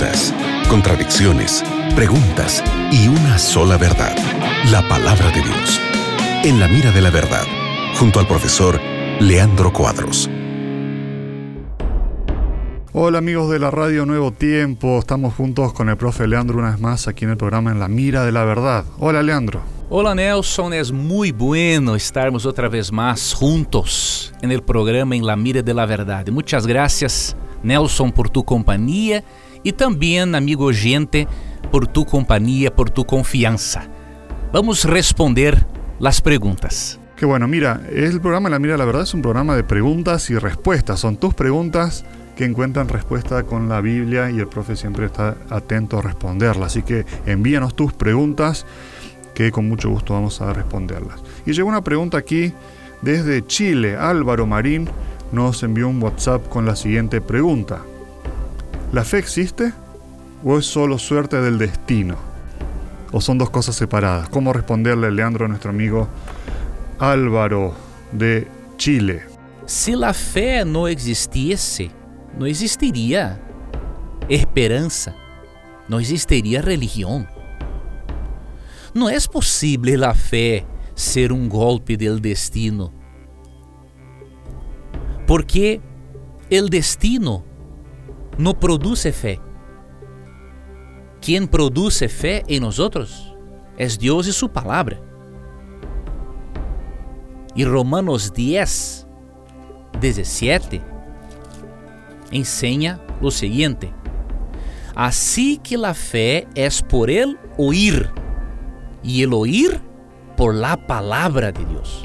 dudas, contradicciones, preguntas y una sola verdad, la palabra de Dios. En la mira de la verdad, junto al profesor Leandro Cuadros. Hola amigos de la radio Nuevo Tiempo, estamos juntos con el profe Leandro una vez más aquí en el programa En la Mira de la Verdad. Hola Leandro. Hola Nelson, es muy bueno estarmos otra vez más juntos en el programa En la Mira de la Verdad. Muchas gracias Nelson por tu compañía y también amigo oyente por tu compañía, por tu confianza. Vamos responder las preguntas. Qué bueno, mira, el programa la Mira la Verdad es un programa de preguntas y respuestas. Son tus preguntas que encuentran respuesta con la Biblia y el profe siempre está atento a responderlas. Así que envíanos tus preguntas que con mucho gusto vamos a responderlas. Y llegó una pregunta aquí desde Chile. Álvaro Marín nos envió un WhatsApp con la siguiente pregunta. ¿La fe existe o es solo suerte del destino? ¿O son dos cosas separadas? ¿Cómo responderle, Leandro, a nuestro amigo Álvaro de Chile? Si la fe no existiese, não existiria esperança, não existiria religião. Não é possível a fé ser um golpe do destino. Porque o destino no produce fe. Quien fé fe en nosotros é Deus e su palavra. E Romanos 10, 17 enseña lo siguiente. assim que a fe é por el oír e el oír por la palavra de Deus.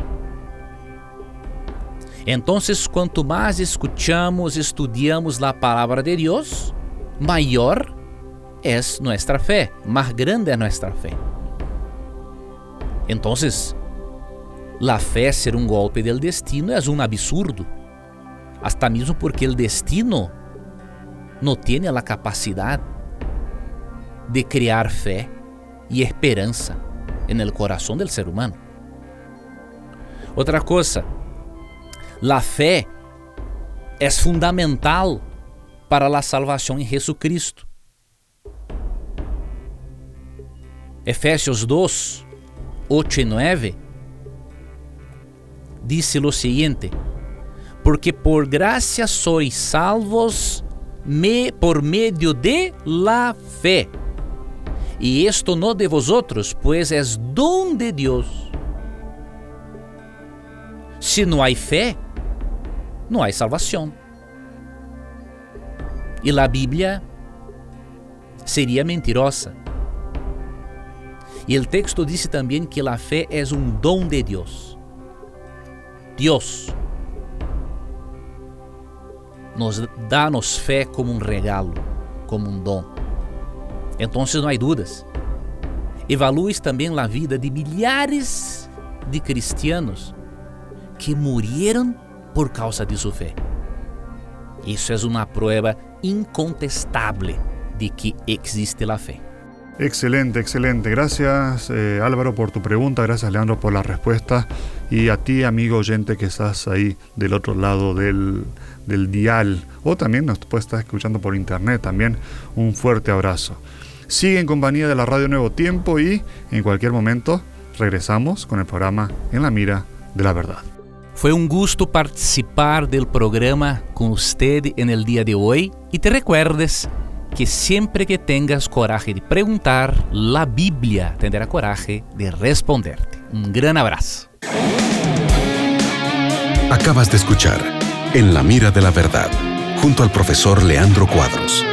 Entonces, quanto mais escuchamos, estudiamos la palabra de Dios, maior é nossa fé, mais grande é nossa fé. Entonces, la fé ser um golpe del destino é um absurdo hasta mesmo porque o destino não tem a capacidade de criar fé e esperança el corazón del ser humano. Outra coisa, a fé é fundamental para a salvação em Jesucristo. Efésios 2, 8 e 9 diz o seguinte: porque por gracia sois salvos me, por medio de la fe. E esto no de vosotros, pues es don de Dios. Se não há fé, não há salvação. E a Bíblia seria mentirosa. E o texto diz também que a fé é um dom de Deus. Deus nos dá-nos fé como um regalo, como um dom. Então não há dúvidas. Evalues também a vida de milhares de cristianos que morreram por causa de sua fé. Isso é uma prova incontestável de que existe a fé. Excelente, excelente. Gracias eh, Álvaro por tu pregunta, gracias Leandro por la respuesta y a ti amigo oyente que estás ahí del otro lado del, del dial o también nos puedes estar escuchando por internet también. Un fuerte abrazo. Sigue en compañía de la Radio Nuevo Tiempo y en cualquier momento regresamos con el programa En la Mira de la Verdad. Fue un gusto participar del programa con usted en el día de hoy y te recuerdes que siempre que tengas coraje de preguntar, la Biblia tendrá coraje de responderte. Un gran abrazo. Acabas de escuchar En la mira de la verdad, junto al profesor Leandro Cuadros.